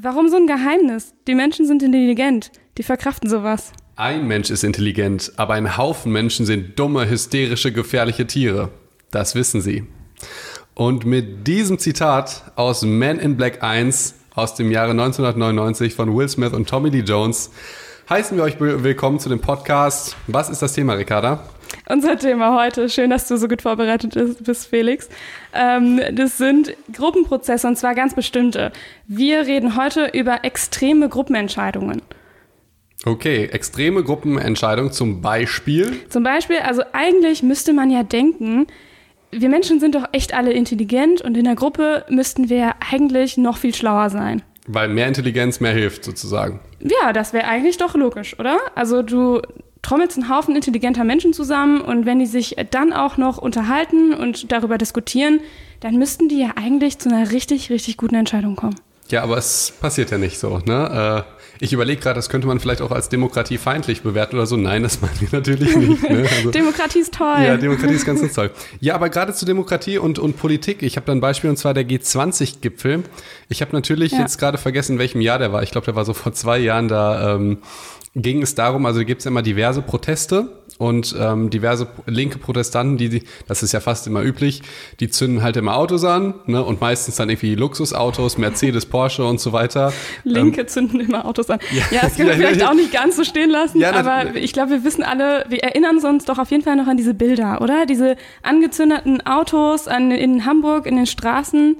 Warum so ein Geheimnis? Die Menschen sind intelligent. Die verkraften sowas. Ein Mensch ist intelligent, aber ein Haufen Menschen sind dumme, hysterische, gefährliche Tiere. Das wissen sie. Und mit diesem Zitat aus Men in Black 1 aus dem Jahre 1999 von Will Smith und Tommy Lee Jones heißen wir euch willkommen zu dem Podcast. Was ist das Thema, Ricarda? Unser Thema heute, schön, dass du so gut vorbereitet bist, Felix. Ähm, das sind Gruppenprozesse und zwar ganz bestimmte. Wir reden heute über extreme Gruppenentscheidungen. Okay, extreme Gruppenentscheidungen zum Beispiel? Zum Beispiel, also eigentlich müsste man ja denken, wir Menschen sind doch echt alle intelligent und in der Gruppe müssten wir eigentlich noch viel schlauer sein. Weil mehr Intelligenz mehr hilft, sozusagen. Ja, das wäre eigentlich doch logisch, oder? Also du trommelst einen Haufen intelligenter Menschen zusammen und wenn die sich dann auch noch unterhalten und darüber diskutieren, dann müssten die ja eigentlich zu einer richtig, richtig guten Entscheidung kommen. Ja, aber es passiert ja nicht so. Ne? Äh, ich überlege gerade, das könnte man vielleicht auch als demokratiefeindlich bewerten oder so. Nein, das meinen wir natürlich nicht. Ne? Also, Demokratie ist toll. Ja, Demokratie ist ganz, toll. Ja, aber gerade zu Demokratie und, und Politik, ich habe da ein Beispiel und zwar der G20-Gipfel. Ich habe natürlich ja. jetzt gerade vergessen, in welchem Jahr der war. Ich glaube, der war so vor zwei Jahren da. Ähm, ging es darum, also gibt es immer diverse Proteste und ähm, diverse linke Protestanten, die, das ist ja fast immer üblich, die zünden halt immer Autos an ne, und meistens dann irgendwie Luxusautos, Mercedes, Porsche und so weiter. Linke ähm, zünden immer Autos an. Ja, ja das können wir ja, vielleicht ja, auch nicht ganz so stehen lassen, aber ich glaube, wir wissen alle, wir erinnern uns doch auf jeden Fall noch an diese Bilder, oder? Diese angezündeten Autos an, in Hamburg, in den Straßen.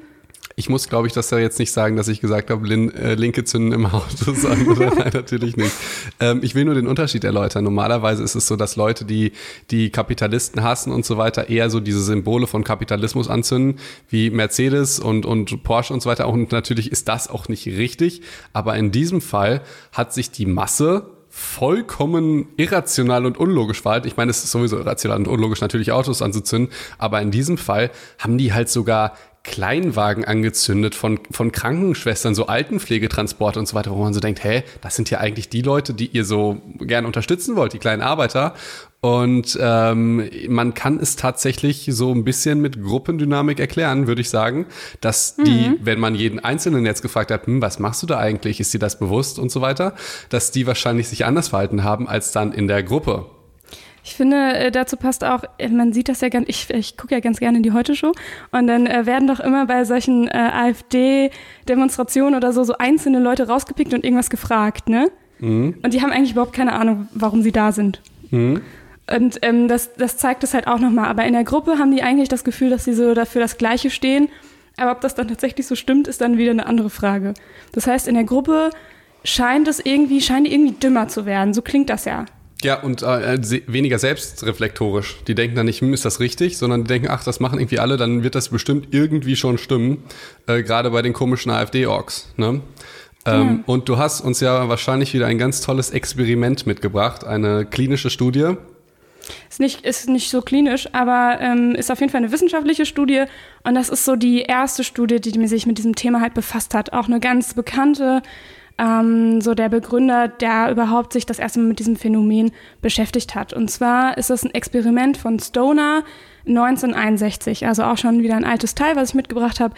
Ich muss, glaube ich, das ja jetzt nicht sagen, dass ich gesagt habe, Lin, äh, linke zünden im Auto sagen. Nein, natürlich nicht. Ähm, ich will nur den Unterschied erläutern. Normalerweise ist es so, dass Leute, die die Kapitalisten hassen und so weiter, eher so diese Symbole von Kapitalismus anzünden, wie Mercedes und, und Porsche und so weiter. Und natürlich ist das auch nicht richtig. Aber in diesem Fall hat sich die Masse vollkommen irrational und unlogisch verhalten. Ich meine, es ist sowieso irrational und unlogisch, natürlich Autos anzuzünden, aber in diesem Fall haben die halt sogar Kleinwagen angezündet von, von Krankenschwestern, so Altenpflegetransporte und so weiter, wo man so denkt, hä, das sind ja eigentlich die Leute, die ihr so gern unterstützen wollt, die kleinen Arbeiter. Und ähm, man kann es tatsächlich so ein bisschen mit Gruppendynamik erklären, würde ich sagen, dass die, mhm. wenn man jeden Einzelnen jetzt gefragt hat, hm, was machst du da eigentlich, ist dir das bewusst und so weiter, dass die wahrscheinlich sich anders verhalten haben als dann in der Gruppe. Ich finde, äh, dazu passt auch, äh, man sieht das ja ganz, ich, ich gucke ja ganz gerne in die Heute-Show und dann äh, werden doch immer bei solchen äh, AfD-Demonstrationen oder so, so einzelne Leute rausgepickt und irgendwas gefragt, ne? Mhm. Und die haben eigentlich überhaupt keine Ahnung, warum sie da sind. Mhm. Und ähm, das, das zeigt es halt auch nochmal. Aber in der Gruppe haben die eigentlich das Gefühl, dass sie so dafür das Gleiche stehen. Aber ob das dann tatsächlich so stimmt, ist dann wieder eine andere Frage. Das heißt, in der Gruppe scheint es irgendwie, scheinen die irgendwie dümmer zu werden. So klingt das ja. Ja, und äh, weniger selbstreflektorisch. Die denken dann nicht, hm, ist das richtig, sondern die denken, ach, das machen irgendwie alle, dann wird das bestimmt irgendwie schon stimmen. Äh, Gerade bei den komischen AfD-Orks. Ne? Ähm, ja. Und du hast uns ja wahrscheinlich wieder ein ganz tolles Experiment mitgebracht, eine klinische Studie. Ist nicht, ist nicht so klinisch, aber ähm, ist auf jeden Fall eine wissenschaftliche Studie. Und das ist so die erste Studie, die sich mit diesem Thema halt befasst hat. Auch eine ganz bekannte ähm, so der Begründer, der überhaupt sich das erste Mal mit diesem Phänomen beschäftigt hat. Und zwar ist das ein Experiment von Stoner 1961, also auch schon wieder ein altes Teil, was ich mitgebracht habe.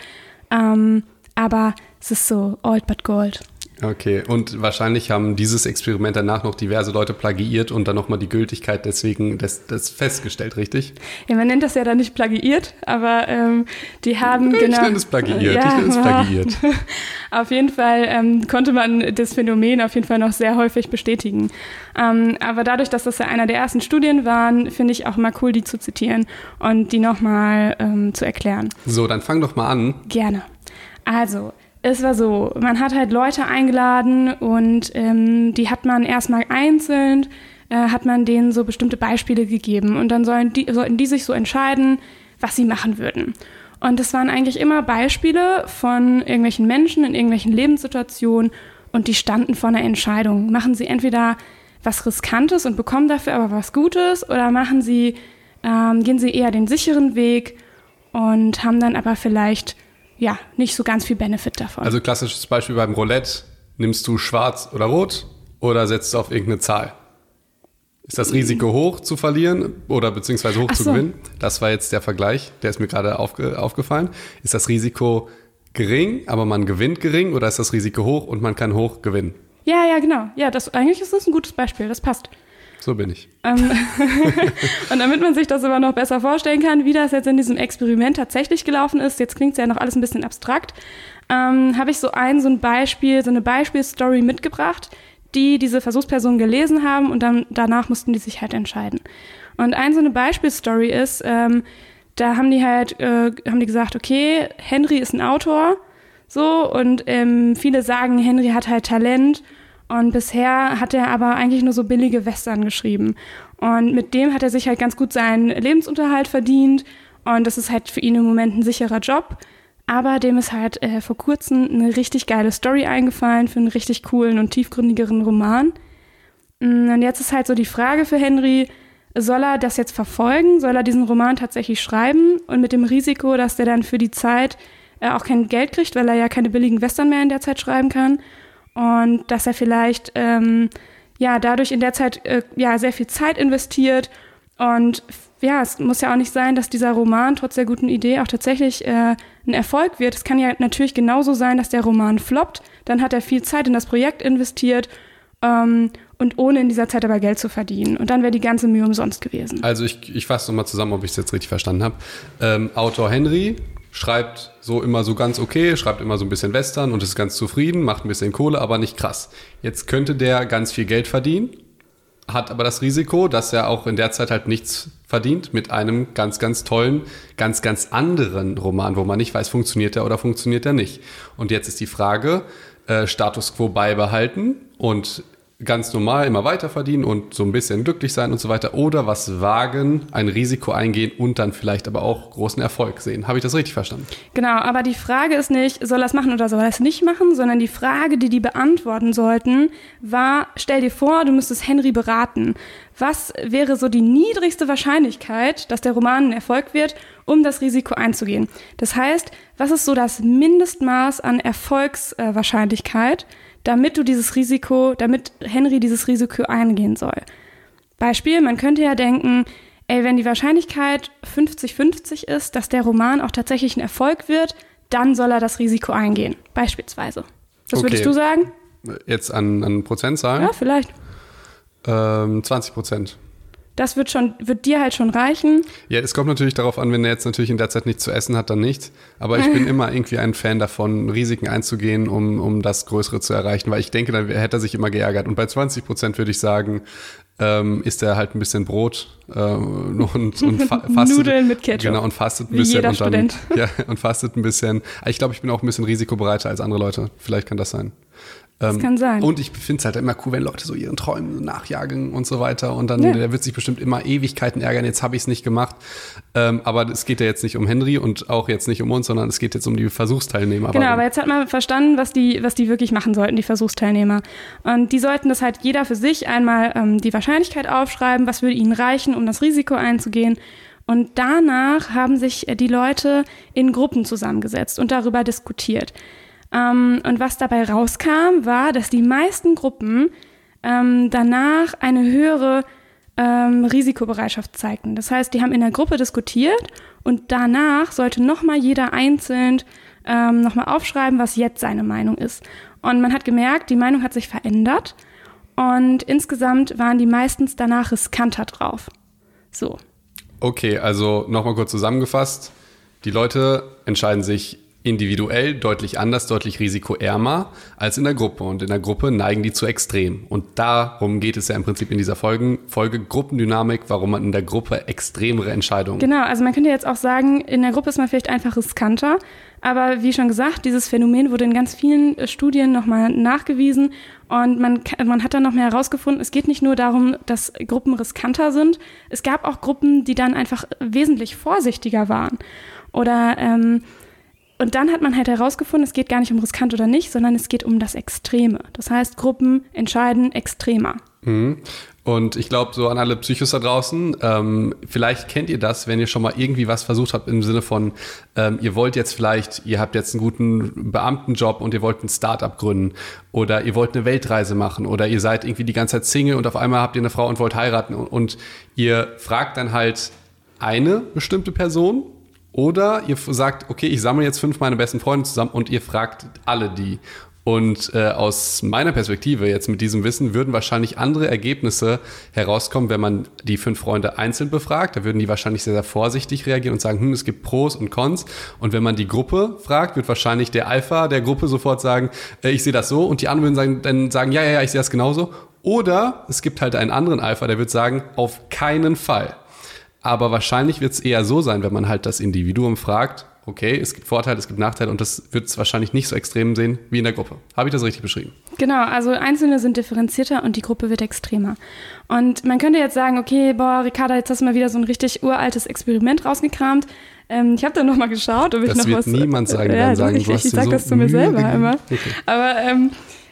Ähm, aber es ist so old but gold. Okay, und wahrscheinlich haben dieses Experiment danach noch diverse Leute plagiiert und dann nochmal die Gültigkeit deswegen das, das festgestellt, richtig? Ja, man nennt das ja dann nicht plagiiert, aber ähm, die haben ich genau. Ich nenne es plagiiert, ja, ich nenne es plagiiert. auf jeden Fall ähm, konnte man das Phänomen auf jeden Fall noch sehr häufig bestätigen. Ähm, aber dadurch, dass das ja einer der ersten Studien waren, finde ich auch mal cool, die zu zitieren und die nochmal ähm, zu erklären. So, dann fang doch mal an. Gerne. Also, es war so, man hat halt Leute eingeladen und ähm, die hat man erstmal einzeln, äh, hat man denen so bestimmte Beispiele gegeben und dann sollen die, sollten die sich so entscheiden, was sie machen würden. Und das waren eigentlich immer Beispiele von irgendwelchen Menschen in irgendwelchen Lebenssituationen und die standen vor einer Entscheidung. Machen sie entweder was Riskantes und bekommen dafür aber was Gutes oder machen sie, ähm, gehen sie eher den sicheren Weg und haben dann aber vielleicht ja, nicht so ganz viel Benefit davon. Also klassisches Beispiel beim Roulette, nimmst du schwarz oder rot oder setzt du auf irgendeine Zahl? Ist das Risiko hoch zu verlieren oder beziehungsweise hoch Ach zu so. gewinnen? Das war jetzt der Vergleich, der ist mir gerade aufge aufgefallen. Ist das Risiko gering, aber man gewinnt gering oder ist das Risiko hoch und man kann hoch gewinnen? Ja, ja, genau. Ja, das, eigentlich ist das ein gutes Beispiel. Das passt. So bin ich. Ähm, und damit man sich das aber noch besser vorstellen kann, wie das jetzt in diesem Experiment tatsächlich gelaufen ist, jetzt klingt es ja noch alles ein bisschen abstrakt, ähm, habe ich so ein, so ein Beispiel, so eine Beispielstory mitgebracht, die diese Versuchspersonen gelesen haben und dann danach mussten die sich halt entscheiden. Und ein so eine Beispielstory ist, ähm, da haben die halt, äh, haben die gesagt, okay, Henry ist ein Autor, so, und ähm, viele sagen, Henry hat halt Talent und bisher hat er aber eigentlich nur so billige Western geschrieben. Und mit dem hat er sich halt ganz gut seinen Lebensunterhalt verdient. Und das ist halt für ihn im Moment ein sicherer Job. Aber dem ist halt äh, vor kurzem eine richtig geile Story eingefallen für einen richtig coolen und tiefgründigeren Roman. Mm, und jetzt ist halt so die Frage für Henry, soll er das jetzt verfolgen? Soll er diesen Roman tatsächlich schreiben? Und mit dem Risiko, dass der dann für die Zeit äh, auch kein Geld kriegt, weil er ja keine billigen Western mehr in der Zeit schreiben kann und dass er vielleicht ähm, ja dadurch in der Zeit äh, ja sehr viel Zeit investiert und ja, es muss ja auch nicht sein, dass dieser Roman trotz der guten Idee auch tatsächlich äh, ein Erfolg wird. Es kann ja natürlich genauso sein, dass der Roman floppt. Dann hat er viel Zeit in das Projekt investiert ähm, und ohne in dieser Zeit aber Geld zu verdienen. Und dann wäre die ganze Mühe umsonst gewesen. Also ich, ich fasse nochmal zusammen, ob ich es jetzt richtig verstanden habe. Ähm, Autor Henry schreibt so immer so ganz okay, schreibt immer so ein bisschen Western und ist ganz zufrieden, macht ein bisschen Kohle, aber nicht krass. Jetzt könnte der ganz viel Geld verdienen, hat aber das Risiko, dass er auch in der Zeit halt nichts verdient mit einem ganz, ganz tollen, ganz, ganz anderen Roman, wo man nicht weiß, funktioniert er oder funktioniert er nicht. Und jetzt ist die Frage, äh, Status quo beibehalten und ganz normal immer weiter verdienen und so ein bisschen glücklich sein und so weiter oder was wagen, ein Risiko eingehen und dann vielleicht aber auch großen Erfolg sehen. Habe ich das richtig verstanden? Genau, aber die Frage ist nicht, soll er es machen oder soll er es nicht machen, sondern die Frage, die die beantworten sollten, war, stell dir vor, du müsstest Henry beraten. Was wäre so die niedrigste Wahrscheinlichkeit, dass der Roman ein Erfolg wird, um das Risiko einzugehen? Das heißt, was ist so das Mindestmaß an Erfolgswahrscheinlichkeit? Äh, damit du dieses Risiko, damit Henry dieses Risiko eingehen soll. Beispiel, man könnte ja denken, ey, wenn die Wahrscheinlichkeit 50-50 ist, dass der Roman auch tatsächlich ein Erfolg wird, dann soll er das Risiko eingehen. Beispielsweise. Was okay. würdest du sagen? Jetzt an, an Prozentzahlen? Ja, vielleicht. Ähm, 20 Prozent das wird schon, wird dir halt schon reichen. Ja, es kommt natürlich darauf an, wenn er jetzt natürlich in der Zeit nichts zu essen hat, dann nicht. Aber ich bin immer irgendwie ein Fan davon, Risiken einzugehen, um, um das Größere zu erreichen, weil ich denke, dann hätte er sich immer geärgert. Und bei 20 Prozent würde ich sagen, ähm, isst er halt ein bisschen Brot äh, und, und fa fastet. Nudeln mit Ketchup. Genau, und fastet ein bisschen. Jeder und dann, Student. Ja, und fastet ein bisschen. Ich glaube, ich bin auch ein bisschen risikobereiter als andere Leute. Vielleicht kann das sein. Das ähm, kann sein. Und ich finde es halt immer cool, wenn Leute so ihren Träumen nachjagen und so weiter. Und dann, ja. der wird sich bestimmt immer Ewigkeiten ärgern, jetzt habe ich es nicht gemacht. Ähm, aber es geht ja jetzt nicht um Henry und auch jetzt nicht um uns, sondern es geht jetzt um die Versuchsteilnehmer. Genau, aber jetzt hat man verstanden, was die, was die wirklich machen sollten, die Versuchsteilnehmer. Und die sollten das halt jeder für sich einmal ähm, die Wahrscheinlichkeit aufschreiben, was würde ihnen reichen, um das Risiko einzugehen. Und danach haben sich die Leute in Gruppen zusammengesetzt und darüber diskutiert. Ähm, und was dabei rauskam, war, dass die meisten Gruppen ähm, danach eine höhere ähm, Risikobereitschaft zeigten. Das heißt, die haben in der Gruppe diskutiert und danach sollte nochmal jeder einzeln ähm, nochmal aufschreiben, was jetzt seine Meinung ist. Und man hat gemerkt, die Meinung hat sich verändert und insgesamt waren die meistens danach riskanter drauf. So. Okay, also nochmal kurz zusammengefasst. Die Leute entscheiden sich individuell deutlich anders, deutlich risikoärmer als in der Gruppe. Und in der Gruppe neigen die zu extrem. Und darum geht es ja im Prinzip in dieser Folge, Folge Gruppendynamik, warum man in der Gruppe extremere Entscheidungen. Genau, also man könnte jetzt auch sagen, in der Gruppe ist man vielleicht einfach riskanter. Aber wie schon gesagt, dieses Phänomen wurde in ganz vielen äh, Studien nochmal nachgewiesen. Und man, man hat dann noch mehr herausgefunden, es geht nicht nur darum, dass Gruppen riskanter sind. Es gab auch Gruppen, die dann einfach wesentlich vorsichtiger waren. Oder ähm, und dann hat man halt herausgefunden, es geht gar nicht um riskant oder nicht, sondern es geht um das Extreme. Das heißt, Gruppen entscheiden extremer. Mhm. Und ich glaube, so an alle Psychos da draußen, ähm, vielleicht kennt ihr das, wenn ihr schon mal irgendwie was versucht habt im Sinne von, ähm, ihr wollt jetzt vielleicht, ihr habt jetzt einen guten Beamtenjob und ihr wollt ein Startup gründen oder ihr wollt eine Weltreise machen oder ihr seid irgendwie die ganze Zeit Single und auf einmal habt ihr eine Frau und wollt heiraten und, und ihr fragt dann halt eine bestimmte Person Oder ihr sagt, okay, ich sammle jetzt fünf meiner besten Freunde zusammen und ihr fragt alle die. Und äh, aus meiner Perspektive jetzt mit diesem Wissen würden wahrscheinlich andere Ergebnisse herauskommen, wenn man die fünf Freunde einzeln befragt. Da würden die wahrscheinlich sehr, sehr vorsichtig reagieren und sagen, hm, es gibt Pros und Cons. Und wenn man die Gruppe fragt, wird wahrscheinlich der Alpha der Gruppe sofort sagen, äh, ich sehe das so. Und die anderen würden sagen, dann sagen, ja, ja, ja, ich sehe das genauso. Oder es gibt halt einen anderen Alpha, der wird sagen, auf keinen Fall. Aber wahrscheinlich wird es eher so sein, wenn man halt das Individuum fragt, okay, es gibt Vorteile, es gibt Nachteile und das wird es wahrscheinlich nicht so extrem sehen wie in der Gruppe. Habe ich das richtig beschrieben? Genau, also Einzelne sind differenzierter und die Gruppe wird extremer. Und man könnte jetzt sagen, okay, boah, Ricarda, jetzt hast du mal wieder so ein richtig uraltes Experiment rausgekramt. Ähm, ich habe da nochmal geschaut, ob ich das noch wird was... niemand sagen, ja, sagen ich, du hast ich, sage so das zu mir selber immer. Okay. Aber ähm,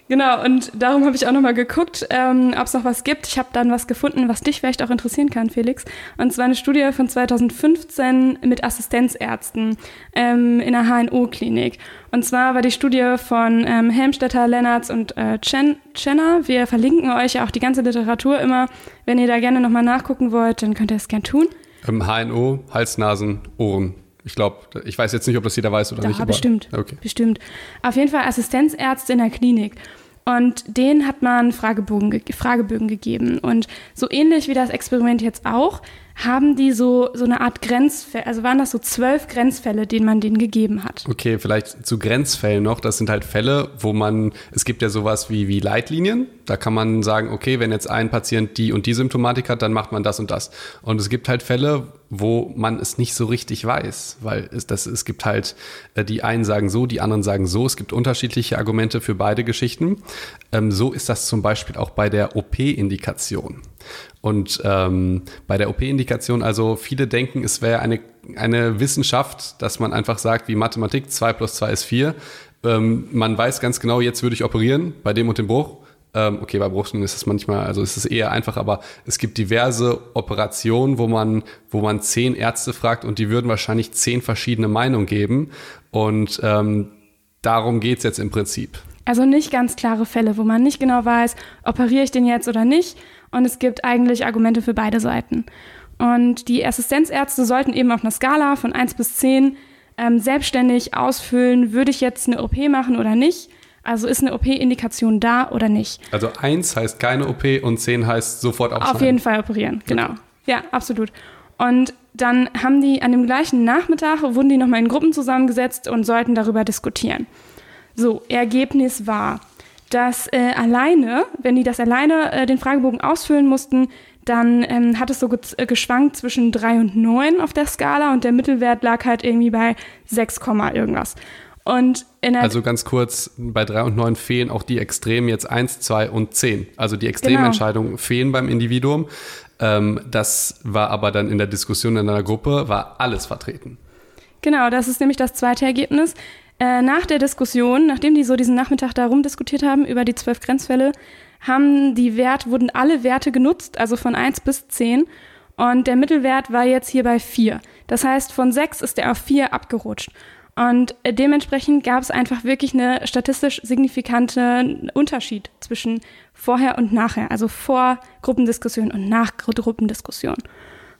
genau, und darum habe ich auch nochmal geguckt, ähm, ob es noch was gibt. Ich habe dann was gefunden, was dich vielleicht auch interessieren kann, Felix. Und zwar eine Studie von 2015 mit Assistenzärzten ähm, in einer HNO-Klinik. Und zwar war die Studie von ähm, Helmstetter, Lennartz und äh, Chen Chenner. Wir verlinken euch auch die ganze Literatur immer. Wenn ihr da gerne nochmal nachgucken wollt, dann könnt ihr es gern tun. Ähm, HNO, Hals, Nasen, Ohren. Ich glaube, ich weiß jetzt nicht, ob das jeder weiß oder Da, nicht. aber- bestimmt. Okay. Bestimmt. Auf jeden Fall Assistenzärzte in der Klinik. Und denen hat man Fragebogen, ge- Fragebögen gegeben. Und so ähnlich wie das Experiment jetzt auch, haben die so, so eine Art Grenzfälle, also waren das so zwölf Grenzfälle, denen man denen gegeben hat. Okay, vielleicht zu Grenzfällen noch. Das sind halt Fälle, wo man, es gibt ja sowas wie, wie Leitlinien. Da kann man sagen, okay, wenn jetzt ein Patient die und die Symptomatik hat, dann macht man das und das. Und es gibt halt Fälle, wo man es nicht so richtig weiß, weil es, das, es gibt halt, äh, die einen sagen so, die anderen sagen so. Es gibt unterschiedliche Argumente für beide Geschichten. Ähm, so ist das zum Beispiel auch bei der OP-Indikation. Und ähm, bei der OP-Indikation, also viele denken, es wäre eine, eine Wissenschaft, dass man einfach sagt, wie Mathematik, 2 plus 2 ist 4. Ähm, man weiß ganz genau, jetzt würde ich operieren, bei dem und dem Bruch. Ähm, okay, bei Brustungen ist es manchmal, also ist es eher einfach, aber es gibt diverse Operationen, wo man, wo man zehn Ärzte fragt und die würden wahrscheinlich zehn verschiedene Meinungen geben. Und ähm, darum geht's jetzt im Prinzip. Also nicht ganz klare Fälle, wo man nicht genau weiß, operiere ich den jetzt oder nicht. Und es gibt eigentlich Argumente für beide Seiten. Und die Assistenzärzte sollten eben auf einer Skala von 1 bis 10 ähm, selbstständig ausfüllen, würde ich jetzt eine OP machen oder nicht. Also ist eine OP-Indikation da oder nicht. Also eins heißt keine OP und zehn heißt sofort aufschneiden. Auf jeden Fall operieren, genau. Ja, absolut. Und dann haben die an dem gleichen Nachmittag, wurden die nochmal in Gruppen zusammengesetzt und sollten darüber diskutieren. So, Ergebnis war, dass äh, alleine, wenn die das alleine äh, den Fragebogen ausfüllen mussten, dann ähm, hat es so äh, geschwankt zwischen 3 und 9 auf der Skala und der Mittelwert lag halt irgendwie bei 6, Komma irgendwas. Und Also ganz kurz, bei 3 und 9 fehlen auch die Extremen jetzt 1, 2 und 10. Also die Extrementscheidungen fehlen beim Individuum. Ähm, das war aber dann in der Diskussion in einer Gruppe, war alles vertreten. Genau, das ist nämlich das zweite Ergebnis. Äh, nach der Diskussion, nachdem die so diesen Nachmittag da rumdiskutiert haben über die zwölf Grenzfälle, haben die Wert, wurden alle Werte genutzt, also von 1 bis 10. Und der Mittelwert war jetzt hier bei 4. Das heißt, von 6 ist er auf 4 abgerutscht. Und dementsprechend gab es einfach wirklich eine statistisch signifikante Unterschied zwischen vorher und nachher, also vor Gruppendiskussion und nach Gruppendiskussion.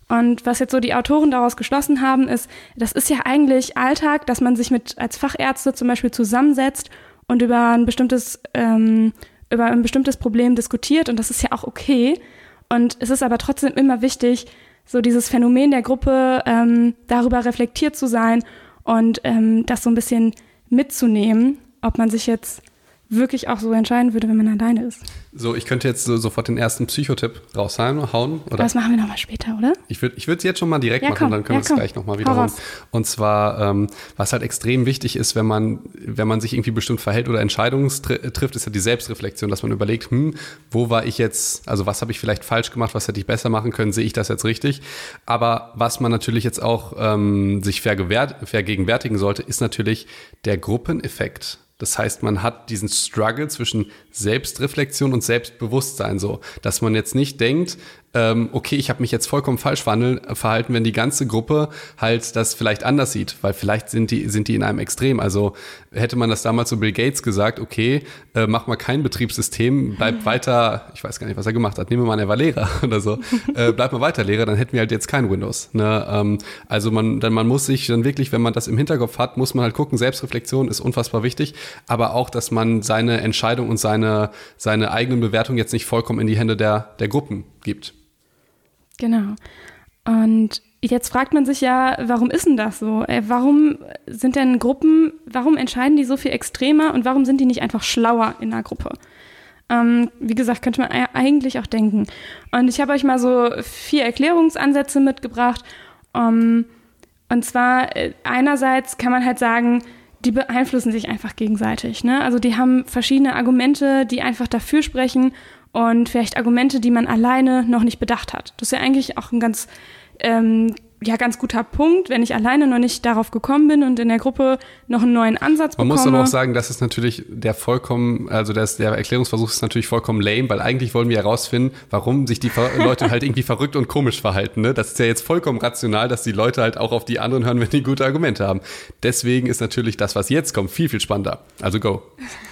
Und was jetzt so die Autoren daraus geschlossen haben, ist, das ist ja eigentlich Alltag, dass man sich mit als Fachärzte zum Beispiel zusammensetzt und über ein bestimmtes, ähm, über ein bestimmtes Problem diskutiert und das ist ja auch okay. Und es ist aber trotzdem immer wichtig, so dieses Phänomen der Gruppe ähm, darüber reflektiert zu sein und ähm, das so ein bisschen mitzunehmen, ob man sich jetzt wirklich auch so entscheiden würde, wenn man alleine ist. So, ich könnte jetzt so, sofort den ersten Psychotipp raushauen, hauen, oder? Das machen wir nochmal später, oder? Ich würde ich es jetzt schon mal direkt Ja, machen, komm, dann können ja, wir es gleich nochmal wiederholen. Und zwar, ähm, was halt extrem wichtig ist, wenn man, wenn man sich irgendwie bestimmt verhält oder Entscheidungen tr trifft, ist ja die Selbstreflexion, dass man überlegt, hm, wo war ich jetzt, also was habe ich vielleicht falsch gemacht, was hätte ich besser machen können, sehe ich das jetzt richtig? Aber was man natürlich jetzt auch ähm, sich vergegenwärtigen sollte, ist natürlich der Gruppeneffekt. Das heißt, man hat diesen Struggle zwischen Selbstreflexion und Selbstbewusstsein so, dass man jetzt nicht denkt, ähm, okay, ich habe mich jetzt vollkommen falsch verhalten, wenn die ganze Gruppe halt das vielleicht anders sieht, weil vielleicht sind die, sind die in einem Extrem. Also hätte man das damals so Bill Gates gesagt, okay, äh, mach mal kein Betriebssystem, bleib weiter, ich weiß gar nicht, was er gemacht hat, nehmen wir mal, er war Lehrer oder so, äh, bleib mal weiter Lehrer, dann hätten wir halt jetzt kein Windows. Ne? Ähm, also man, dann man muss sich dann wirklich, wenn man das im Hinterkopf hat, muss man halt gucken, Selbstreflexion ist unfassbar wichtig, aber auch, dass man seine Entscheidung und seine, seine eigenen Bewertungen jetzt nicht vollkommen in die Hände der, der Gruppen gibt. Genau. Und jetzt fragt man sich ja, warum ist denn das so? Äh, warum sind denn Gruppen, warum entscheiden die so viel extremer und warum sind die nicht einfach schlauer in einer Gruppe? Ähm, wie gesagt, könnte man eigentlich auch denken. Und ich habe euch mal so vier Erklärungsansätze mitgebracht. Um, und zwar äh, einerseits kann man halt sagen, die beeinflussen sich einfach gegenseitig. Ne? Also die haben verschiedene Argumente, die einfach dafür sprechen und vielleicht Argumente, die man alleine noch nicht bedacht hat. Das ist ja eigentlich auch ein ganz ähm, ja ganz guter Punkt, wenn ich alleine noch nicht darauf gekommen bin und in der Gruppe noch einen neuen Ansatz bekomme. Man muss aber auch sagen, das ist natürlich der vollkommen, also das, der Erklärungsversuch ist natürlich vollkommen lame, weil eigentlich wollen wir herausfinden, warum sich die Leute halt irgendwie verrückt und komisch verhalten. Ne? Das ist ja jetzt vollkommen rational, dass die Leute halt auch auf die anderen hören, wenn die gute Argumente haben. Deswegen ist natürlich das, was jetzt kommt, viel, viel spannender. Also go.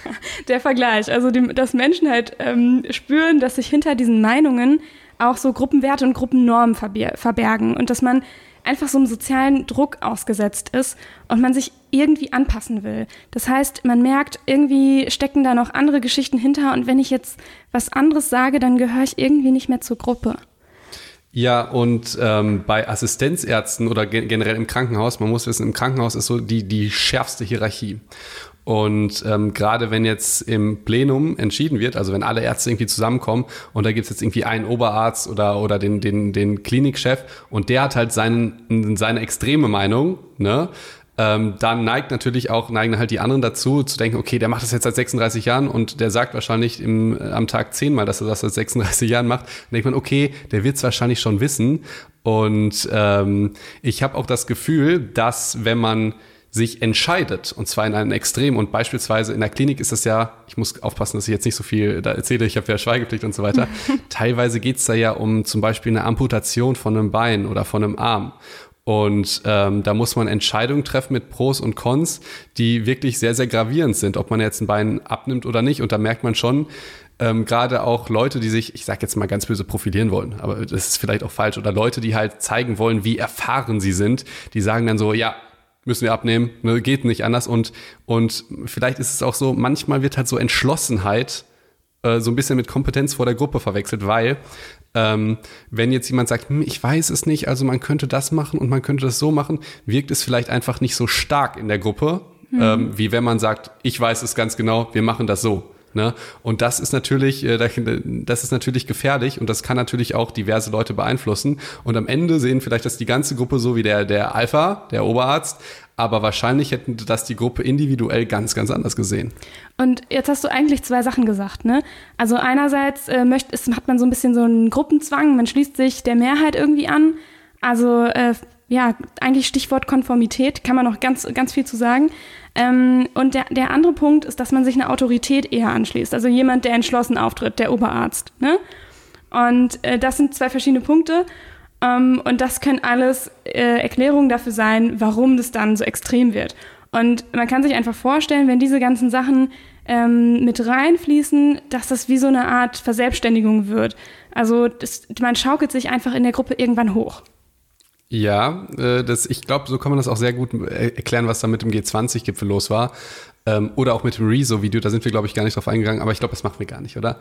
Der Vergleich, also die, dass Menschen halt ähm, spüren, dass sich hinter diesen Meinungen auch so Gruppenwerte und Gruppennormen verbergen und dass man einfach so einem sozialen Druck ausgesetzt ist und man sich irgendwie anpassen will. Das heißt, man merkt, irgendwie stecken da noch andere Geschichten hinter und wenn ich jetzt was anderes sage, dann gehöre ich irgendwie nicht mehr zur Gruppe. Ja, und ähm, bei Assistenzärzten oder generell im Krankenhaus, man muss wissen, im Krankenhaus ist so die, die schärfste Hierarchie. Und ähm, gerade wenn jetzt im Plenum entschieden wird, also wenn alle Ärzte irgendwie zusammenkommen und da gibt's jetzt irgendwie einen Oberarzt oder, oder den, den, den Klinikchef und der hat halt seinen, seine extreme Meinung, ne? Ähm, dann neigt natürlich auch, neigen halt die anderen dazu, zu denken, okay, der macht das jetzt seit 36 Jahren und der sagt wahrscheinlich im, am Tag zehnmal, dass er das seit 36 Jahren macht. Dann denkt man, okay, der wird's wahrscheinlich schon wissen. Und ähm, ich habe auch das Gefühl, dass wenn man sich entscheidet, und zwar in einem Extrem. Und beispielsweise in der Klinik ist es ja, ich muss aufpassen, dass ich jetzt nicht so viel da erzähle, ich habe ja Schweigepflicht und so weiter. Teilweise geht es da ja um zum Beispiel eine Amputation von einem Bein oder von einem Arm. Und ähm, da muss man Entscheidungen treffen mit Pros und Cons, die wirklich sehr, sehr gravierend sind, ob man jetzt ein Bein abnimmt oder nicht. Und da merkt man schon, ähm, gerade auch Leute, die sich, ich sage jetzt mal ganz böse, profilieren wollen, aber das ist vielleicht auch falsch, oder Leute, die halt zeigen wollen, wie erfahren sie sind, die sagen dann so, ja, müssen wir abnehmen, ne, geht nicht anders. Und, und vielleicht ist es auch so, manchmal wird halt so Entschlossenheit äh, so ein bisschen mit Kompetenz vor der Gruppe verwechselt, weil ähm, wenn jetzt jemand sagt, hm, ich weiß es nicht, also man könnte das machen und man könnte das so machen, wirkt es vielleicht einfach nicht so stark in der Gruppe, mhm. ähm, wie wenn man sagt, ich weiß es ganz genau, wir machen das so. Ne? Und das ist natürlich, äh, das ist natürlich gefährlich und das kann natürlich auch diverse Leute beeinflussen. Und am Ende sehen vielleicht das die ganze Gruppe so wie der, der Alpha, der Oberarzt, aber wahrscheinlich hätten das die Gruppe individuell ganz, ganz anders gesehen. Und jetzt hast du eigentlich zwei Sachen gesagt, ne? Also einerseits äh, möchte, ist, hat man so ein bisschen so einen Gruppenzwang, man schließt sich der Mehrheit irgendwie an. Also äh, ja, eigentlich Stichwort Konformität, kann man noch ganz, ganz viel zu sagen. Ähm, und der, der andere Punkt ist, dass man sich eine Autorität eher anschließt. Also jemand, der entschlossen auftritt, der Oberarzt. Ne? Und äh, das sind zwei verschiedene Punkte. Ähm, und das können alles äh, Erklärungen dafür sein, warum das dann so extrem wird. Und man kann sich einfach vorstellen, wenn diese ganzen Sachen ähm, mit reinfließen, dass das wie so eine Art Verselbstständigung wird. Also das, man schaukelt sich einfach in der Gruppe irgendwann hoch. Ja, äh, das, ich glaube, so kann man das auch sehr gut äh, erklären, was da mit dem G20-Gipfel los war. Ähm, oder auch mit dem Rezo-Video, da sind wir, glaube ich, gar nicht drauf eingegangen, aber ich glaube, das machen wir gar nicht, oder?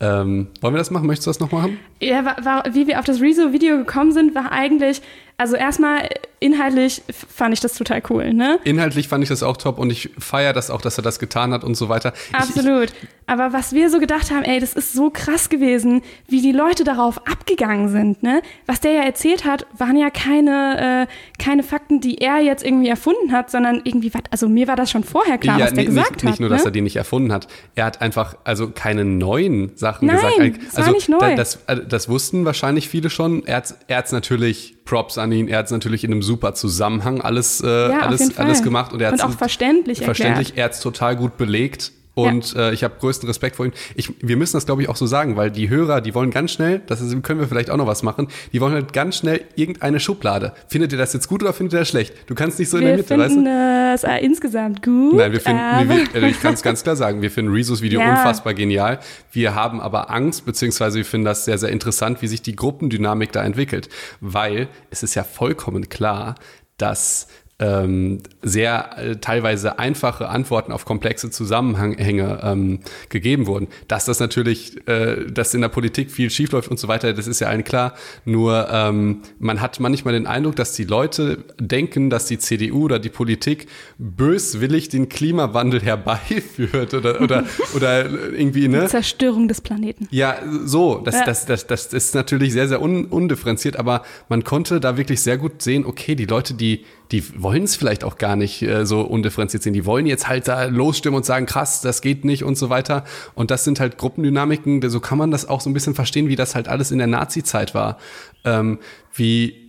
Ähm, wollen wir das machen? Möchtest du das noch machen? Ja, war, war, wie wir auf das Rezo-Video gekommen sind, war eigentlich, also erstmal inhaltlich fand ich das total cool, ne? Inhaltlich fand ich das auch top und ich feiere das auch, dass er das getan hat und so weiter. Absolut. Ich, ich, Aber was wir so gedacht haben, ey, das ist so krass gewesen, wie die Leute darauf abgegangen sind, ne? Was der ja erzählt hat, waren ja keine, äh, keine Fakten, die er jetzt irgendwie erfunden hat, sondern irgendwie, also mir war das schon vorher klar, ja, was der gesagt nicht, hat. Nicht nur, ne? dass er die nicht erfunden hat. Er hat einfach, also keine neuen Sachen Nein, gesagt. Also, war nicht neu. Das, das wussten wahrscheinlich viele schon. Er hat es natürlich Props an ihn. Er hat es natürlich in einem super Zusammenhang alles, äh, ja, alles, alles gemacht. Und, er und auch verständlich Verständlich, er hat es total gut belegt. Und ja. äh, ich habe größten Respekt vor ihm. Ich, wir müssen das, glaube ich, auch so sagen, weil die Hörer, die wollen ganz schnell, das ist, können wir vielleicht auch noch was machen, die wollen halt ganz schnell irgendeine Schublade. Findet ihr das jetzt gut oder findet ihr das schlecht? Du kannst nicht so wir in der Mitte, weißt du? Wir finden es äh, insgesamt gut. Nein, wir finden, wir, also ich kann es ganz klar sagen, wir finden Rezos Video ja. unfassbar genial. Wir haben aber Angst, beziehungsweise wir finden das sehr, sehr interessant, wie sich die Gruppendynamik da entwickelt. Weil es ist ja vollkommen klar, dass ähm, sehr äh, teilweise einfache Antworten auf komplexe Zusammenhänge ähm, gegeben wurden. Dass das natürlich, äh, dass in der Politik viel schiefläuft und so weiter, das ist ja allen klar. Nur ähm, man hat manchmal den Eindruck, dass die Leute denken, dass die CDU oder die Politik böswillig den Klimawandel herbeiführt oder oder oder irgendwie ne die Zerstörung des Planeten. Ja, so. Das, ja. Das, das, das, das ist natürlich sehr sehr un, undifferenziert, aber man konnte da wirklich sehr gut sehen, okay, die Leute, die die wollen es vielleicht auch gar nicht äh, so undifferenziert sehen. Die wollen jetzt halt da losstimmen und sagen, krass, das geht nicht und so weiter. Und das sind halt Gruppendynamiken, so kann man das auch so ein bisschen verstehen, wie das halt alles in der Nazi-Zeit war. Ähm, wie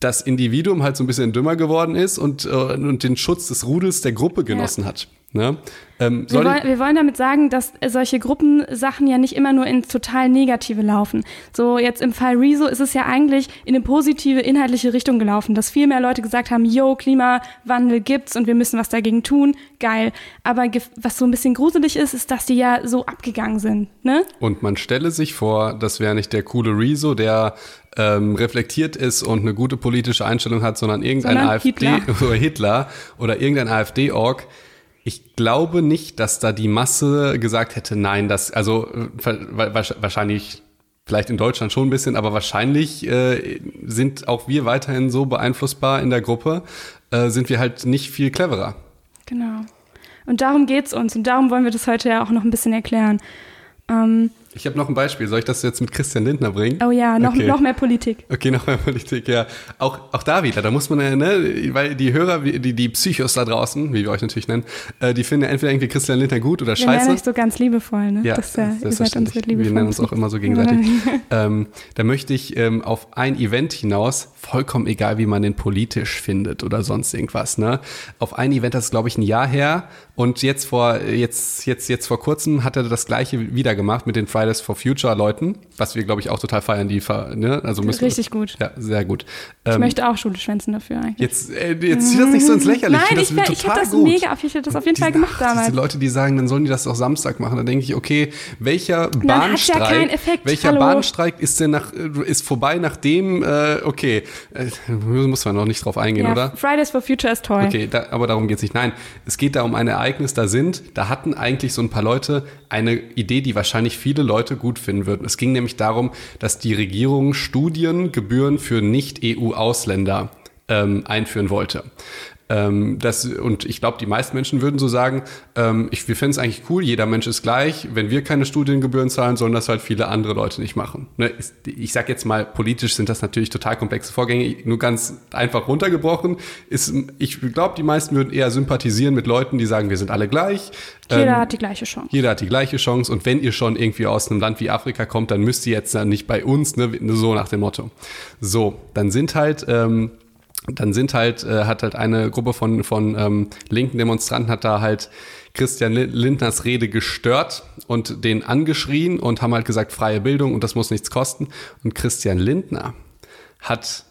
das Individuum halt so ein bisschen dümmer geworden ist und, äh, und den Schutz des Rudels der Gruppe genossen ja. hat. Ne? Ähm, wir, wollen, wir, wollen, damit sagen, dass solche Gruppensachen ja nicht immer nur ins total Negative laufen. So jetzt im Fall Rezo ist es ja eigentlich in eine positive inhaltliche Richtung gelaufen, dass viel mehr Leute gesagt haben, yo, Klimawandel gibt's und wir müssen was dagegen tun. Geil. Aber was so ein bisschen gruselig ist, ist, dass die ja so abgegangen sind. Ne? Und man stelle sich vor, das wäre nicht der coole Rezo, der ähm, reflektiert ist und eine gute politische Einstellung hat, sondern irgendein sondern AfD Hitler. oder Hitler oder irgendein AfD-Org, ich glaube nicht, dass da die Masse gesagt hätte, nein, das, also äh, wahrscheinlich, vielleicht in Deutschland schon ein bisschen, aber wahrscheinlich äh, sind auch wir weiterhin so beeinflussbar in der Gruppe, äh, sind wir halt nicht viel cleverer. Genau. Und darum geht's uns und darum wollen wir das heute ja auch noch ein bisschen erklären. Ähm, ich habe noch ein Beispiel. Soll ich das jetzt mit Christian Lindner bringen? Oh ja, noch, okay. noch mehr Politik. Okay, noch mehr Politik, ja. Auch, auch da wieder, da muss man ja, ne, weil die Hörer, die, die Psychos da draußen, wie wir euch natürlich nennen, äh, die finden entweder irgendwie Christian Lindner gut oder scheiße. Wir nennen euch so ganz liebevoll, ne? Ja, das, äh, ihr seid uns liebevoll. Wir nennen uns auch immer so gegenseitig. ähm, da möchte ich ähm, auf ein Event hinaus, vollkommen egal, wie man den politisch findet oder sonst irgendwas, ne? Auf ein Event, das ist, glaube ich, ein Jahr her und jetzt vor, jetzt, jetzt, jetzt vor kurzem hat er das gleiche wieder gemacht mit den Fridays for Future Leuten, was wir, glaube ich, auch total feiern, die, ne? Also müssen Richtig gut. Ja, sehr gut. Ich ähm, möchte auch Schule schwänzen dafür eigentlich. Jetzt, äh, jetzt zieh das nicht so ins Lächerliche. Nein, ich, ich, ich hätte das gut. mega, ich hätte das auf jeden Fall gemacht ach, damals. Diese Leute, die sagen, dann sollen die das auch Samstag machen, dann denke ich, okay, welcher Bahnstreik, ja welcher Hallo. Bahnstreik ist denn nach, ist vorbei, nachdem, äh, okay, äh, muss man noch nicht drauf eingehen, ja, oder? Fridays for Future ist toll. Okay, da, aber darum geht es nicht. Nein, es geht da um ein Ereignis, da sind, da hatten eigentlich so ein paar Leute eine Idee, die wahrscheinlich viele Leute gut finden würden. Es ging nämlich darum, dass die Regierung Studiengebühren für Nicht-EU-Ausländer ähm, einführen wollte. Ähm, das, und ich glaube, die meisten Menschen würden so sagen, ähm, ich, wir finden es eigentlich cool, jeder Mensch ist gleich. Wenn wir keine Studiengebühren zahlen, sollen das halt viele andere Leute nicht machen. Ne? Ich sage jetzt mal, politisch sind das natürlich total komplexe Vorgänge. Nur ganz einfach runtergebrochen. Ist, ich glaube, die meisten würden eher sympathisieren mit Leuten, die sagen, wir sind alle gleich. Jeder ähm, hat die gleiche Chance. Jeder hat die gleiche Chance. Und wenn ihr schon irgendwie aus einem Land wie Afrika kommt, dann müsst ihr jetzt nicht bei uns, ne? so nach dem Motto. So, dann sind halt... Ähm, dann sind halt, äh, hat halt eine Gruppe von, von ähm, linken Demonstranten hat da halt Christian Lindners Rede gestört und den angeschrien und haben halt gesagt, freie Bildung und das muss nichts kosten. Und Christian Lindner hat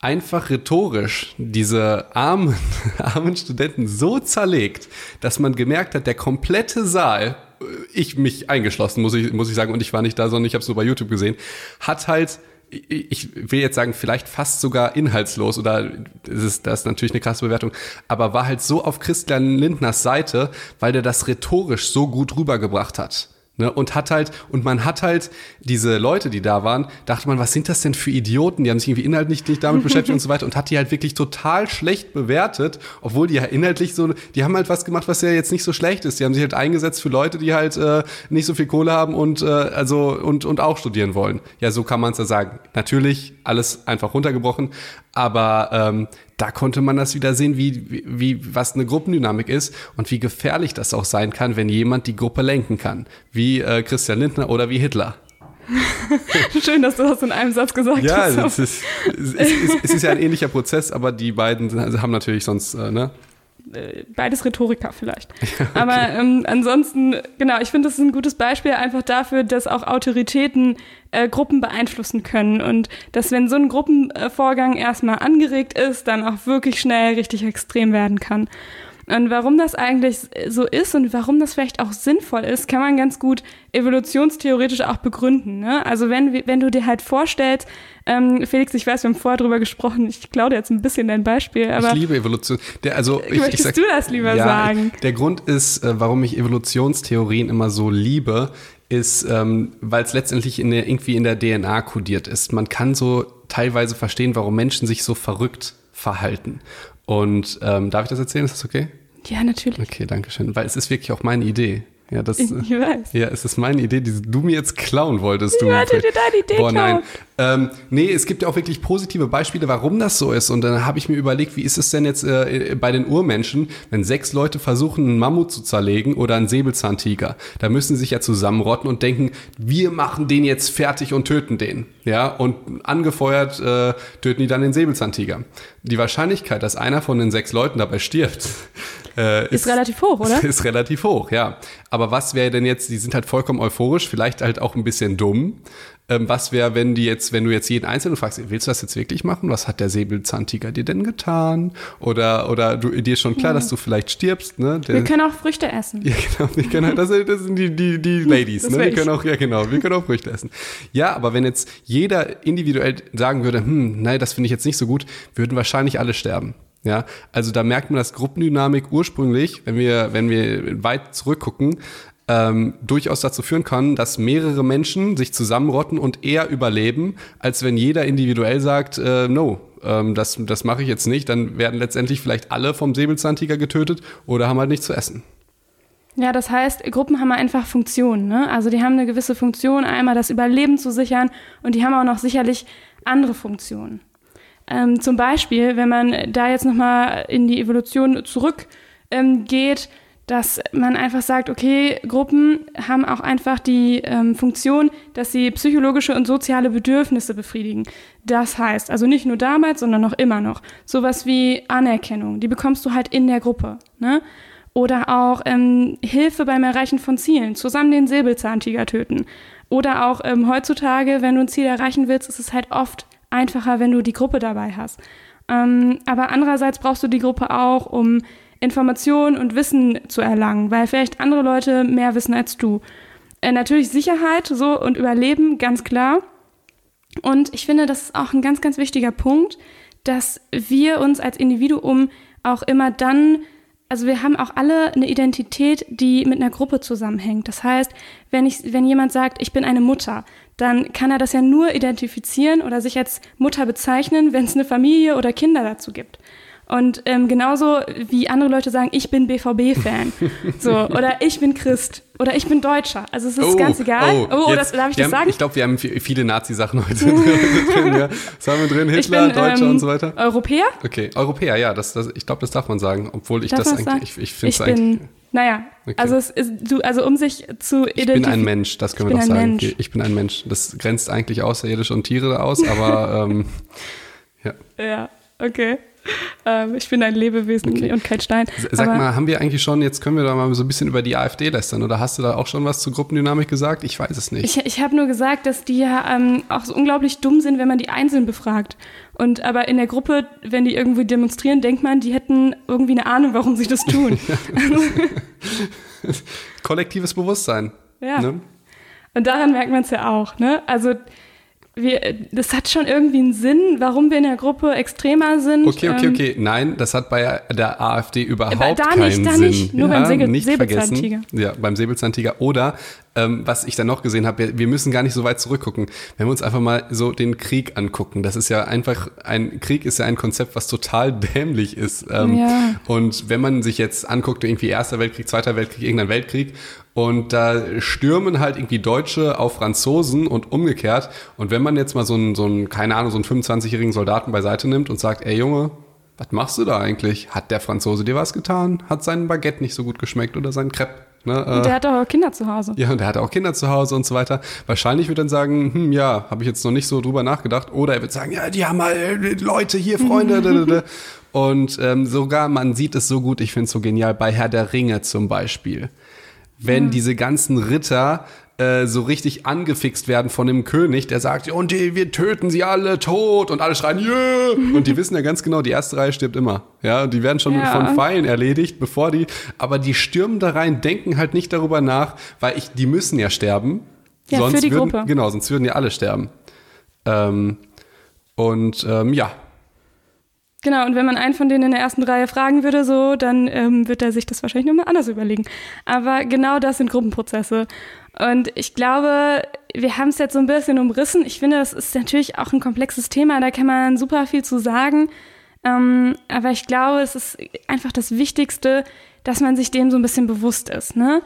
einfach rhetorisch diese armen, armen Studenten so zerlegt, dass man gemerkt hat, der komplette Saal, äh, ich mich eingeschlossen, muss ich, muss ich sagen, und ich war nicht da, sondern ich habe es nur bei YouTube gesehen, hat halt ich will jetzt sagen, vielleicht fast sogar inhaltslos oder das ist, das ist natürlich eine krasse Bewertung, aber war halt so auf Christian Lindners Seite, weil der das rhetorisch so gut rübergebracht hat. Ne, und hat halt, und man hat halt diese Leute, die da waren, dachte man, was sind das denn für Idioten? Die haben sich irgendwie inhaltlich nicht damit beschäftigt und so weiter und hat die halt wirklich total schlecht bewertet, obwohl die ja inhaltlich so, die haben halt was gemacht, was ja jetzt nicht so schlecht ist. Die haben sich halt eingesetzt für Leute, die halt äh, nicht so viel Kohle haben und äh, also und und auch studieren wollen. Ja, so kann man es ja sagen. Natürlich alles einfach runtergebrochen, aber ähm, da konnte man das wieder sehen, wie, wie, was eine Gruppendynamik ist und wie gefährlich das auch sein kann, wenn jemand die Gruppe lenken kann, wie äh, Christian Lindner oder wie Hitler. Schön, dass du das in einem Satz gesagt ja, hast. Ja, es ist, es, ist, es ist ja ein ähnlicher Prozess, aber die beiden haben natürlich sonst, äh, ne? Äh, beides Rhetoriker vielleicht. okay. Aber ähm, ansonsten, genau, ich finde, das ist ein gutes Beispiel einfach dafür, dass auch Autoritäten äh, Gruppen beeinflussen können und dass, wenn so ein Gruppenvorgang erstmal angeregt ist, dann auch wirklich schnell richtig extrem werden kann. Und warum das eigentlich so ist und warum das vielleicht auch sinnvoll ist, kann man ganz gut evolutionstheoretisch auch begründen. Ne? Also wenn, wenn du dir halt vorstellst, ähm, Felix, ich weiß, wir haben vorher drüber gesprochen, ich klaue dir jetzt ein bisschen dein Beispiel, aber. Ich liebe Evolution. Der, also, ich, möchtest ich sag, du das lieber ja, sagen? Der Grund ist, äh, warum ich Evolutionstheorien immer so liebe, ist, ähm, weil es letztendlich in der, irgendwie in der DNA kodiert ist. Man kann so teilweise verstehen, warum Menschen sich so verrückt verhalten. Und ähm, darf ich das erzählen? Ist das okay? Ja, natürlich. Okay, danke schön. Weil es ist wirklich auch meine Idee. Ja, das, ich weiß. Ja, es ist meine Idee, die du mir jetzt klauen wolltest. Ich du wollte dir deine Idee Boah, nein. Ähm, nee, es gibt ja auch wirklich positive Beispiele, warum das so ist. Und dann habe ich mir überlegt, wie ist es denn jetzt äh, bei den Urmenschen, wenn sechs Leute versuchen, einen Mammut zu zerlegen oder einen Säbelzahntiger? Da müssen sie sich ja zusammenrotten und denken, wir machen den jetzt fertig und töten den. Ja, und angefeuert äh, töten die dann den Säbelzahntiger. Die Wahrscheinlichkeit, dass einer von den sechs Leuten dabei stirbt, äh, ist, ist, relativ hoch, oder? Ist relativ hoch, ja. Aber was wäre denn jetzt, die sind halt vollkommen euphorisch, vielleicht halt auch ein bisschen dumm. Ähm, was wäre, wenn die jetzt, wenn du jetzt jeden Einzelnen fragst, willst du das jetzt wirklich machen? Was hat der Säbelzahntiger dir denn getan? Oder, oder du, dir ist schon klar, ja. dass du vielleicht stirbst, ne? Der, wir können auch Früchte essen. Ja, genau. Wir können, das, das sind die, die, die Ladies, ne? Wir können auch, ja, genau. Wir können auch Früchte essen. Ja, aber wenn jetzt jeder individuell sagen würde, hm, nein, das finde ich jetzt nicht so gut, würden wahrscheinlich alle sterben. Ja, also da merkt man, dass Gruppendynamik ursprünglich, wenn wir, wenn wir weit zurückgucken, ähm, durchaus dazu führen kann, dass mehrere Menschen sich zusammenrotten und eher überleben, als wenn jeder individuell sagt, äh, no, ähm, das, das mache ich jetzt nicht, dann werden letztendlich vielleicht alle vom Säbelzahntiger getötet oder haben halt nichts zu essen. Ja, das heißt, Gruppen haben einfach Funktionen. Ne? Also die haben eine gewisse Funktion, einmal das Überleben zu sichern und die haben auch noch sicherlich andere Funktionen. Ähm, zum Beispiel, wenn man da jetzt nochmal in die Evolution zurückgeht, ähm, dass man einfach sagt, okay, Gruppen haben auch einfach die ähm, Funktion, dass sie psychologische und soziale Bedürfnisse befriedigen. Das heißt, also nicht nur damals, sondern noch immer noch, sowas wie Anerkennung, die bekommst du halt in der Gruppe. Ne? Oder auch ähm, Hilfe beim Erreichen von Zielen, zusammen den Säbelzahntiger töten. Oder auch ähm, heutzutage, wenn du ein Ziel erreichen willst, ist es halt oft einfacher, wenn du die Gruppe dabei hast. Ähm, aber andererseits brauchst du die Gruppe auch, um Informationen und Wissen zu erlangen, weil vielleicht andere Leute mehr wissen als du. Äh, natürlich Sicherheit so und Überleben, ganz klar. Und ich finde, das ist auch ein ganz, ganz wichtiger Punkt, dass wir uns als Individuum auch immer dann, also wir haben auch alle eine Identität, die mit einer Gruppe zusammenhängt. Das heißt, wenn, ich, wenn jemand sagt, ich bin eine Mutter, dann kann er das ja nur identifizieren oder sich als Mutter bezeichnen, wenn es eine Familie oder Kinder dazu gibt. Und ähm, genauso wie andere Leute sagen, ich bin BVB-Fan. so, oder ich bin Christ. Oder ich bin Deutscher. Also es ist oh, ganz egal. Oh, oh das, darf ich das haben, sagen? Ich glaube, wir haben viele Nazi-Sachen heute drin. Ja. Was haben wir drin? Hitler, bin, Deutscher ähm, und so weiter? Europäer? Okay, Europäer, ja. Das, das, ich glaube, das darf man sagen. Obwohl ich darf das eigentlich, ich, ich finde es eigentlich... Naja, okay. also, es ist, du, also um sich zu identifizieren. Ich bin ein Mensch, das können wir doch sagen. Mensch. Ich bin ein Mensch. Das grenzt eigentlich Außerirdische und Tiere aus, aber ähm, ja. Ja, okay. Ähm, ich bin ein Lebewesen okay. und kein Stein. Sag mal, haben wir eigentlich schon, jetzt können wir da mal so ein bisschen über die AfD lästern oder hast du da auch schon was zur Gruppendynamik gesagt? Ich weiß es nicht. Ich, ich habe nur gesagt, dass die ja ähm, auch so unglaublich dumm sind, wenn man die einzeln befragt. Und aber in der Gruppe, wenn die irgendwie demonstrieren, denkt man, die hätten irgendwie eine Ahnung, warum sie das tun. Kollektives Bewusstsein. Ja. Ne? Und daran merkt man es ja auch. Ne? Also wir, das hat schon irgendwie einen Sinn, warum wir in der Gruppe extremer sind. Okay, okay, ähm, okay. Nein, das hat bei der AfD überhaupt da keinen nicht, da Sinn. Nicht, nur ja, beim Säbelzahntiger. Ja, beim Säbelzahntiger. Oder ähm, was ich dann noch gesehen habe, wir müssen gar nicht so weit zurückgucken. Wenn wir uns einfach mal so den Krieg angucken, das ist ja einfach, ein Krieg ist ja ein Konzept, was total dämlich ist. Ähm, ja. Und wenn man sich jetzt anguckt, irgendwie Erster Weltkrieg, Zweiter Weltkrieg, irgendein Weltkrieg, und da stürmen halt irgendwie Deutsche auf Franzosen und umgekehrt. Und wenn man jetzt mal so einen, so einen keine Ahnung, so einen 25-jährigen Soldaten beiseite nimmt und sagt, ey Junge, was machst du da eigentlich? Hat der Franzose dir was getan? Hat sein Baguette nicht so gut geschmeckt oder sein Crepe? Ne, und der äh, hat auch Kinder zu Hause. Ja, und er hat auch Kinder zu Hause und so weiter. Wahrscheinlich wird er dann sagen, hm, ja, habe ich jetzt noch nicht so drüber nachgedacht. Oder er wird sagen, ja, die haben mal äh, Leute hier, Freunde. Und ähm, sogar, man sieht es so gut, ich finde es so genial, bei Herr der Ringe zum Beispiel. Wenn Ja. diese ganzen Ritter äh, so richtig angefixt werden von dem König, der sagt, und die, wir töten sie alle tot und alle schreien, yeah! Und die wissen ja ganz genau, die erste Reihe stirbt immer. Ja, die werden schon Ja. von Pfeilen erledigt, bevor die, aber die stürmen da rein, denken halt nicht darüber nach, weil ich, die müssen ja sterben. Ja, sonst für die würden, Gruppe. Genau, sonst würden ja alle sterben. Ähm, und ähm, ja, Genau, und wenn man einen von denen in der ersten Reihe fragen würde, so, dann ähm, wird er sich das wahrscheinlich nochmal anders überlegen. Aber genau das sind Gruppenprozesse. Und ich glaube, wir haben es jetzt so ein bisschen umrissen. Ich finde, das ist natürlich auch ein komplexes Thema, da kann man super viel zu sagen. Ähm, aber ich glaube, es ist einfach das Wichtigste, dass man sich dem so ein bisschen bewusst ist. Ne?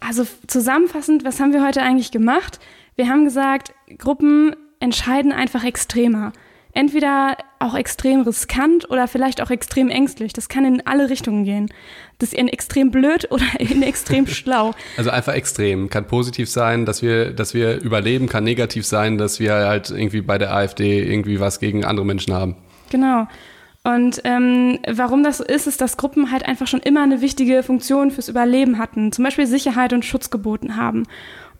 Also zusammenfassend, was haben wir heute eigentlich gemacht? Wir haben gesagt, Gruppen entscheiden einfach extremer. Entweder auch extrem riskant oder vielleicht auch extrem ängstlich. Das kann in alle Richtungen gehen. Das ist in extrem blöd oder in extrem schlau. Also einfach extrem. Kann positiv sein, dass wir, dass wir überleben, kann negativ sein, dass wir halt irgendwie bei der AfD irgendwie was gegen andere Menschen haben. Genau. Und ähm, warum das so ist, ist, dass Gruppen halt einfach schon immer eine wichtige Funktion fürs Überleben hatten, zum Beispiel Sicherheit und Schutz geboten haben.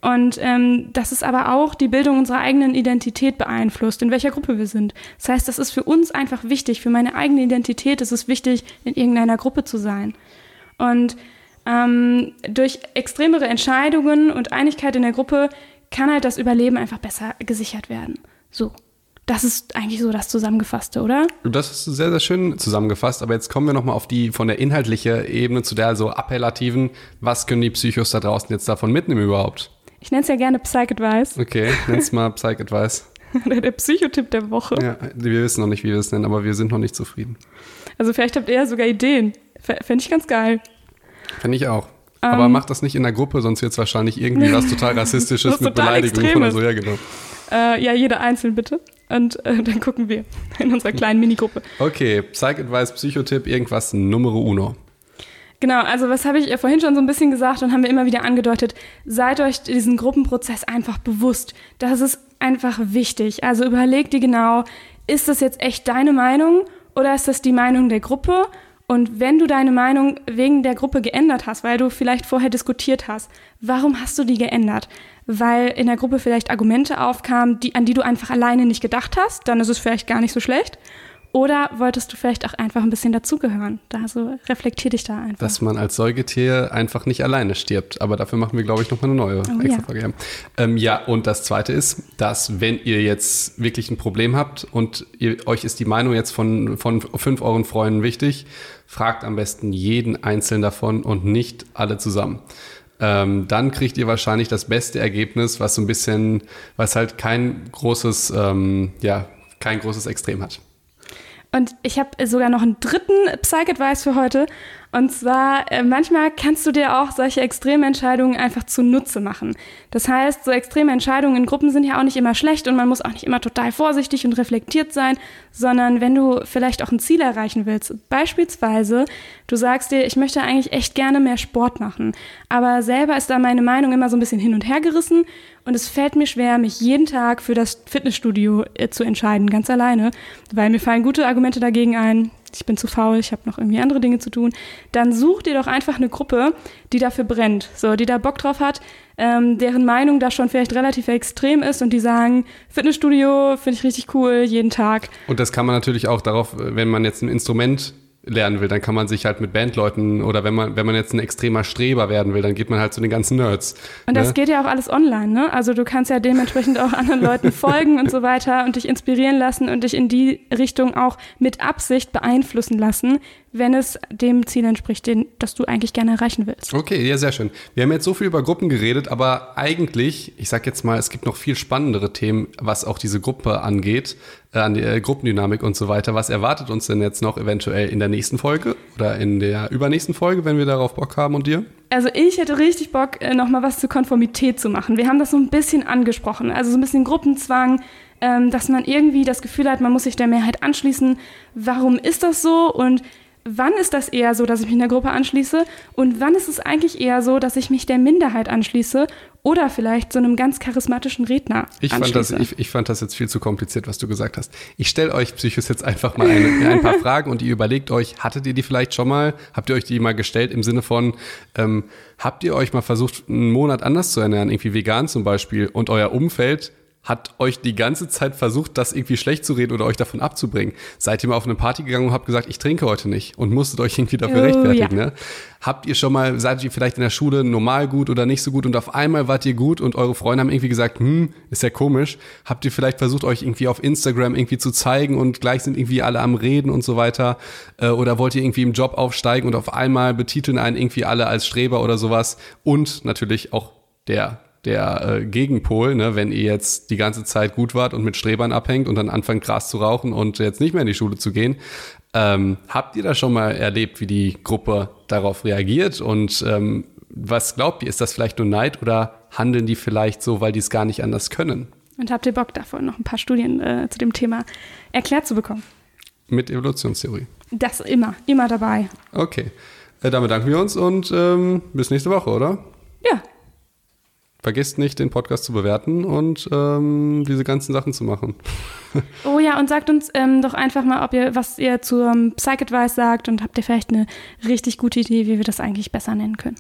Und ähm, dass es aber auch die Bildung unserer eigenen Identität beeinflusst, in welcher Gruppe wir sind. Das heißt, das ist für uns einfach wichtig, für meine eigene Identität ist es wichtig, in irgendeiner Gruppe zu sein. Und ähm, durch extremere Entscheidungen und Einigkeit in der Gruppe kann halt das Überleben einfach besser gesichert werden. So. Das ist eigentlich so das Zusammengefasste, oder? Das ist sehr, sehr schön zusammengefasst, aber jetzt kommen wir nochmal auf die von der inhaltlichen Ebene zu der so appellativen, was können die Psychos da draußen jetzt davon mitnehmen überhaupt? Ich nenne es ja gerne Psych-Advice Okay, nenn's mal Psych Advice. oder der Psychotipp der Woche. Ja, wir wissen noch nicht, wie wir es nennen, aber wir sind noch nicht zufrieden. Also vielleicht habt ihr ja sogar Ideen. Fände ich ganz geil. Finde ich auch. Ähm. aber macht das nicht in der Gruppe, sonst wird es wahrscheinlich irgendwie was total Rassistisches Was mit total Beleidigungen oder so. Ja, genau. Äh, ja, jeder einzeln bitte. Und äh, dann gucken wir in unserer kleinen Minigruppe. Okay, Psych Advice, Psychotipp, irgendwas Numero uno. Genau, also was habe ich ja vorhin schon so ein bisschen gesagt und haben wir immer wieder angedeutet. Seid euch diesen Gruppenprozess einfach bewusst. Das ist einfach wichtig. Also überleg dir genau, ist das jetzt echt deine Meinung oder ist das die Meinung der Gruppe? Und wenn du deine Meinung wegen der Gruppe geändert hast, weil du vielleicht vorher diskutiert hast, warum hast du die geändert? Weil in der Gruppe vielleicht Argumente aufkamen, die, an die du einfach alleine nicht gedacht hast, dann ist es vielleicht gar nicht so schlecht. Oder wolltest du vielleicht auch einfach ein bisschen dazugehören? Da so reflektier dich da einfach. Dass man als Säugetier einfach nicht alleine stirbt. Aber dafür machen wir, glaube ich, nochmal eine neue Oh, extra ja. Folge. Ja. Ähm, ja, und das Zweite ist, dass wenn ihr jetzt wirklich ein Problem habt und ihr, euch ist die Meinung jetzt von, von fünf euren Freunden wichtig, fragt am besten jeden einzelnen davon und nicht alle zusammen. Ähm, dann kriegt ihr wahrscheinlich das beste Ergebnis, was so ein bisschen, was halt kein großes, ähm, ja, kein großes Extrem hat. Und ich habe sogar noch einen dritten Psych-Advice für heute. Und zwar, äh, manchmal kannst du dir auch solche Extrementscheidungen einfach zunutze machen. Das heißt, so extreme Entscheidungen in Gruppen sind ja auch nicht immer schlecht und man muss auch nicht immer total vorsichtig und reflektiert sein, sondern wenn du vielleicht auch ein Ziel erreichen willst, beispielsweise, du sagst dir, ich möchte eigentlich echt gerne mehr Sport machen, aber selber ist da meine Meinung immer so ein bisschen hin und her gerissen und es fällt mir schwer, mich jeden Tag für das Fitnessstudio äh, zu entscheiden, ganz alleine, weil mir fallen gute Argumente dagegen ein. Ich bin zu faul, ich habe noch irgendwie andere Dinge zu tun. Dann such dir doch einfach eine Gruppe, die dafür brennt, so, die da Bock drauf hat, ähm, deren Meinung da schon vielleicht relativ extrem ist und die sagen, Fitnessstudio finde ich richtig cool, jeden Tag. Und das kann man natürlich auch darauf, wenn man jetzt ein Instrument lernen will, dann kann man sich halt mit Bandleuten oder wenn man, wenn man jetzt ein extremer Streber werden will, dann geht man halt zu den ganzen Nerds. Und das ne? geht ja auch alles online, ne? Also du kannst ja dementsprechend auch anderen Leuten folgen und so weiter und dich inspirieren lassen und dich in die Richtung auch mit Absicht beeinflussen lassen, wenn es dem Ziel entspricht, den, das du eigentlich gerne erreichen willst. Okay, ja, sehr schön. Wir haben jetzt so viel über Gruppen geredet, aber eigentlich, ich sag jetzt mal, es gibt noch viel spannendere Themen, was auch diese Gruppe angeht, äh, an die äh, Gruppendynamik und so weiter. Was erwartet uns denn jetzt noch eventuell in der nächsten Folge oder in der übernächsten Folge, wenn wir darauf Bock haben und dir? Also ich hätte richtig Bock, äh, noch mal was zur Konformität zu machen. Wir haben das so ein bisschen angesprochen, also so ein bisschen Gruppenzwang, ähm, dass man irgendwie das Gefühl hat, man muss sich der Mehrheit anschließen. Warum ist das so und wann ist das eher so, dass ich mich einer Gruppe anschließe und wann ist es eigentlich eher so, dass ich mich der Minderheit anschließe oder vielleicht so einem ganz charismatischen Redner ich fand, das, ich, ich, fand das jetzt viel zu kompliziert, was du gesagt hast. Ich stelle euch Psychos jetzt einfach mal eine, ein paar Fragen und ihr überlegt euch, hattet ihr die vielleicht schon mal? Habt ihr euch die mal gestellt im Sinne von, ähm, habt ihr euch mal versucht, einen Monat anders zu ernähren, irgendwie vegan zum Beispiel, und euer Umfeld hat euch die ganze Zeit versucht, das irgendwie schlecht zu reden oder euch davon abzubringen. Seid ihr mal auf eine Party gegangen und habt gesagt, ich trinke heute nicht und musstet euch irgendwie dafür oh, rechtfertigen. Ja. Ne? Habt ihr schon mal, seid ihr vielleicht in der Schule normal gut oder nicht so gut und auf einmal wart ihr gut und eure Freunde haben irgendwie gesagt, hm, ist ja komisch. Habt ihr vielleicht versucht, euch irgendwie auf Instagram irgendwie zu zeigen und gleich sind irgendwie alle am Reden und so weiter? Äh, oder wollt ihr irgendwie im Job aufsteigen und auf einmal betiteln einen irgendwie alle als Streber oder sowas? Und natürlich auch der der äh, Gegenpol, ne, wenn ihr jetzt die ganze Zeit gut wart und mit Strebern abhängt und dann anfangt Gras zu rauchen und jetzt nicht mehr in die Schule zu gehen. Ähm, habt ihr da schon mal erlebt, wie die Gruppe darauf reagiert? Und ähm, was glaubt ihr, ist das vielleicht nur Neid oder handeln die vielleicht so, weil die es gar nicht anders können? Und habt ihr Bock davon, noch ein paar Studien äh, zu dem Thema erklärt zu bekommen? Mit Evolutionstheorie. Das immer, immer dabei. Okay. Äh, damit danken wir uns und ähm, bis nächste Woche, oder? Ja, Vergesst nicht, den Podcast zu bewerten und ähm, diese ganzen Sachen zu machen. oh ja, und sagt uns ähm, doch einfach mal, ob ihr, was ihr zur Psych Advice sagt und habt ihr vielleicht eine richtig gute Idee, wie wir das eigentlich besser nennen können.